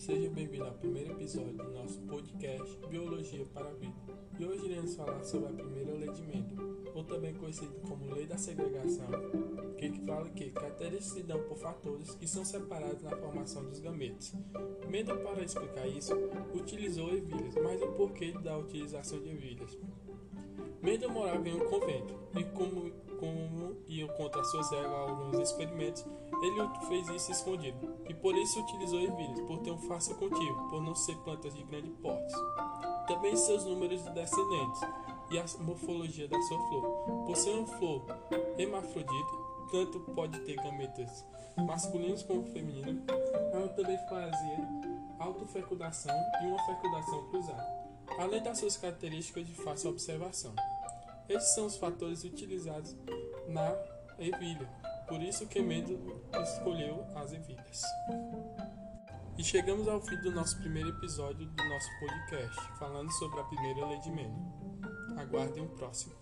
Seja bem-vindo ao primeiro episódio do nosso podcast Biologia para a Vida. E hoje iremos falar sobre a primeira lei de Mendel, ou também conhecida como Lei da Segregação, que fala que características se dão por fatores que são separados na formação dos gametos. Mendel, para explicar isso, utilizou ervilhas, mas o porquê da utilização de ervilhas. Mendel morava em um convento, e como iam contra suas regras alguns experimentos, ele fez isso escondido e por isso utilizou ervilhas, por ter um fácil cultivo, por não ser plantas de grande porte. Também seus números de descendentes e a morfologia da sua flor. Por ser uma flor hermafrodita, tanto pode ter gametas masculinos como femininos, ela também fazia autofecundação e uma fecundação cruzada além das suas características de fácil observação. Esses são os fatores utilizados na ervilha, por isso que Mendel escolheu as ervilhas. E chegamos ao fim do nosso primeiro episódio do nosso podcast, falando sobre a primeira lei de Mendel. Aguardem o próximo.